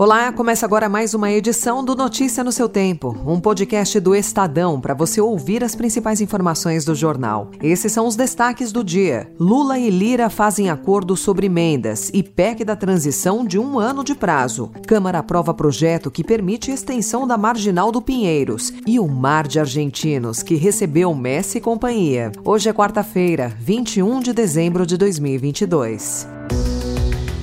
Olá, começa agora mais uma edição do Notícia no seu Tempo, um podcast do Estadão para você ouvir as principais informações do jornal. Esses são os destaques do dia. Lula e Lira fazem acordo sobre emendas e PEC da transição de um ano de prazo. Câmara aprova projeto que permite extensão da marginal do Pinheiros e o mar de argentinos que recebeu Messi e companhia. Hoje é quarta-feira, 21 de dezembro de 2022.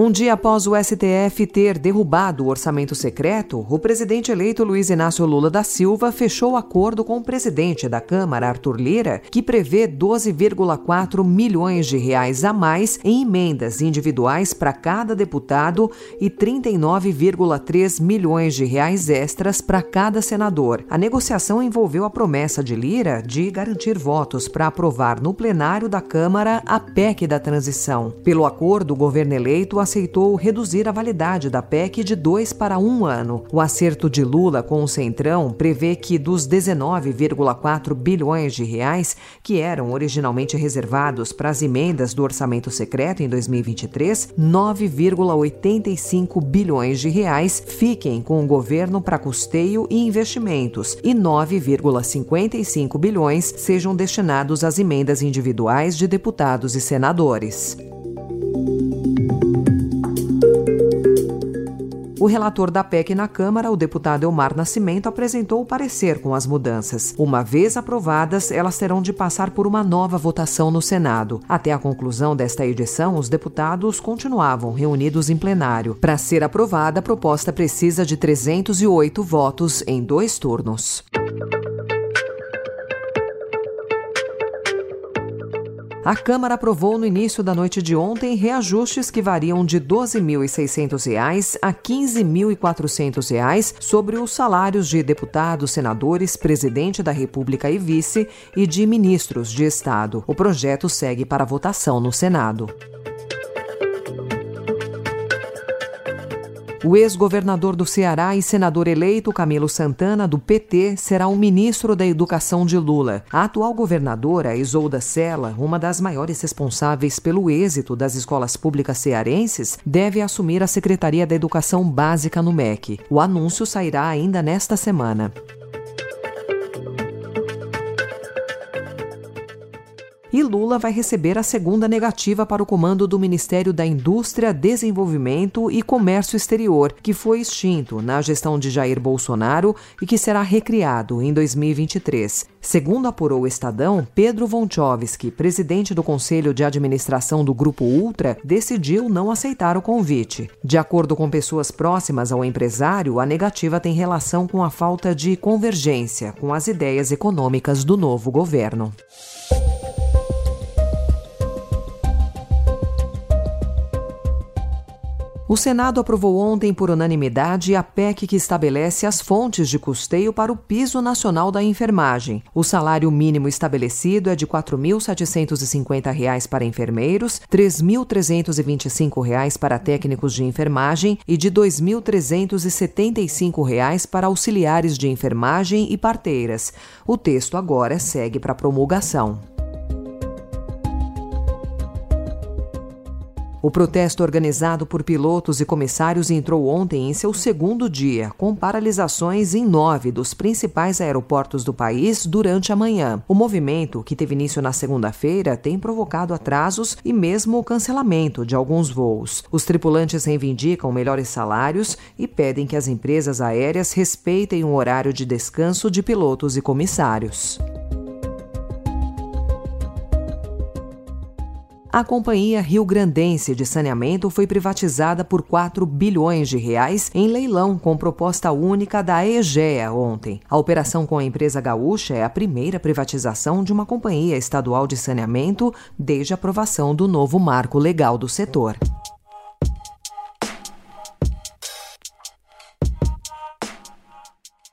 Um dia após o STF ter derrubado o orçamento secreto, o presidente eleito Luiz Inácio Lula da Silva fechou acordo com o presidente da Câmara, Arthur Lira, que prevê 12,4 milhões de reais a mais em emendas individuais para cada deputado e 39,3 milhões de reais extras para cada senador. A negociação envolveu a promessa de Lira de garantir votos para aprovar no plenário da Câmara a PEC da transição. Pelo acordo, o governo eleito aceitou reduzir a validade da PEC de dois para um ano. O acerto de Lula com o Centrão prevê que dos 19,4 bilhões de reais que eram originalmente reservados para as emendas do orçamento secreto em 2023, 9,85 bilhões de reais fiquem com o governo para custeio e investimentos e 9,55 bilhões sejam destinados às emendas individuais de deputados e senadores. O relator da PEC na Câmara, o deputado Elmar Nascimento, apresentou o parecer com as mudanças. Uma vez aprovadas, elas terão de passar por uma nova votação no Senado. Até a conclusão desta edição, os deputados continuavam reunidos em plenário. Para ser aprovada, a proposta precisa de 308 votos em dois turnos. A Câmara aprovou no início da noite de ontem reajustes que variam de R$ 12.600 a R$ 15.400 sobre os salários de deputados, senadores, presidente da República e vice e de ministros de Estado. O projeto segue para votação no Senado. O ex-governador do Ceará e senador eleito Camilo Santana, do PT, será o ministro da Educação de Lula. A atual governadora, Isolda Sela, uma das maiores responsáveis pelo êxito das escolas públicas cearenses, deve assumir a Secretaria da Educação Básica no MEC. O anúncio sairá ainda nesta semana. E Lula vai receber a segunda negativa para o comando do Ministério da Indústria, Desenvolvimento e Comércio Exterior, que foi extinto na gestão de Jair Bolsonaro e que será recriado em 2023. Segundo apurou o Estadão, Pedro Vonchovski, presidente do Conselho de Administração do Grupo Ultra, decidiu não aceitar o convite. De acordo com pessoas próximas ao empresário, a negativa tem relação com a falta de convergência com as ideias econômicas do novo governo. O Senado aprovou ontem por unanimidade a PEC que estabelece as fontes de custeio para o piso nacional da enfermagem. O salário mínimo estabelecido é de R$ 4.750 para enfermeiros, R$ 3.325 para técnicos de enfermagem e de R$ 2.375 para auxiliares de enfermagem e parteiras. O texto agora segue para promulgação. O protesto organizado por pilotos e comissários entrou ontem em seu segundo dia, com paralisações em nove dos principais aeroportos do país durante a manhã. O movimento, que teve início na segunda-feira, tem provocado atrasos e mesmo o cancelamento de alguns voos. Os tripulantes reivindicam melhores salários e pedem que as empresas aéreas respeitem o horário de descanso de pilotos e comissários. A Companhia Rio Grandense de Saneamento foi privatizada por 4 bilhões de reais em leilão com proposta única da EGEA ontem. A operação com a empresa gaúcha é a primeira privatização de uma companhia estadual de saneamento desde a aprovação do novo marco legal do setor.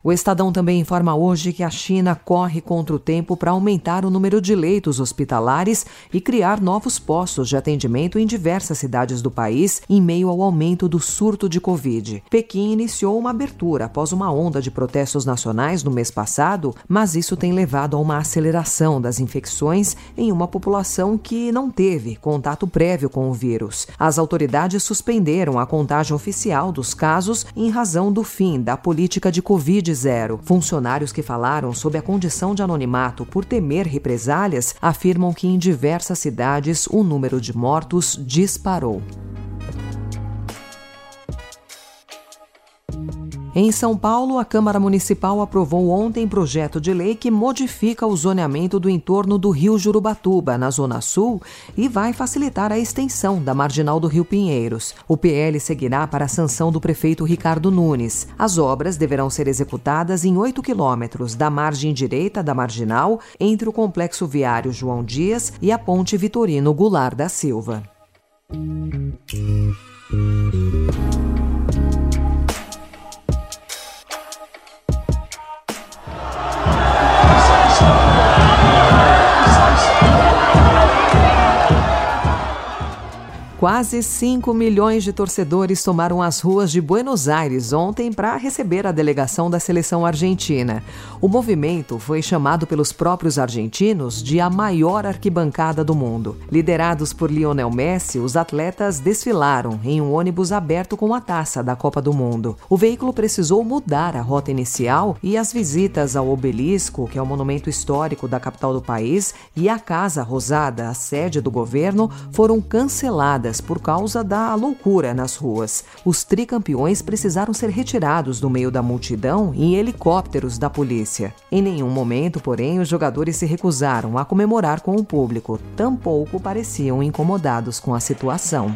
O Estadão também informa hoje que a China corre contra o tempo para aumentar o número de leitos hospitalares e criar novos postos de atendimento em diversas cidades do país em meio ao aumento do surto de Covid. Pequim iniciou uma abertura após uma onda de protestos nacionais no mês passado, mas isso tem levado a uma aceleração das infecções em uma população que não teve contato prévio com o vírus. As autoridades suspenderam a contagem oficial dos casos em razão do fim da política de Covid-0. Funcionários que falaram sob a condição de anonimato por temer represálias afirmam que em diversas cidades o número de mortos disparou. Em São Paulo, a Câmara Municipal aprovou ontem projeto de lei que modifica o zoneamento do entorno do Rio Jurubatuba, na Zona Sul, e vai facilitar a extensão da marginal do Rio Pinheiros. O PL seguirá para a sanção do prefeito Ricardo Nunes. As obras deverão ser executadas em 8 quilômetros da margem direita da marginal, entre o complexo viário João Dias e a ponte Vitorino Goulart da Silva. Quase 5 milhões de torcedores tomaram as ruas de Buenos Aires ontem para receber a delegação da seleção argentina. O movimento foi chamado pelos próprios argentinos de a maior arquibancada do mundo. Liderados por Lionel Messi, os atletas desfilaram em um ônibus aberto com a taça da Copa do Mundo. O veículo precisou mudar a rota inicial e as visitas ao Obelisco, que é o monumento histórico da capital do país, e à Casa Rosada, a sede do governo, foram canceladas por causa da loucura nas ruas. Os tricampeões precisaram ser retirados do meio da multidão em helicópteros da polícia. Em nenhum momento, porém, os jogadores se recusaram a comemorar com o público, tampouco pareciam incomodados com a situação.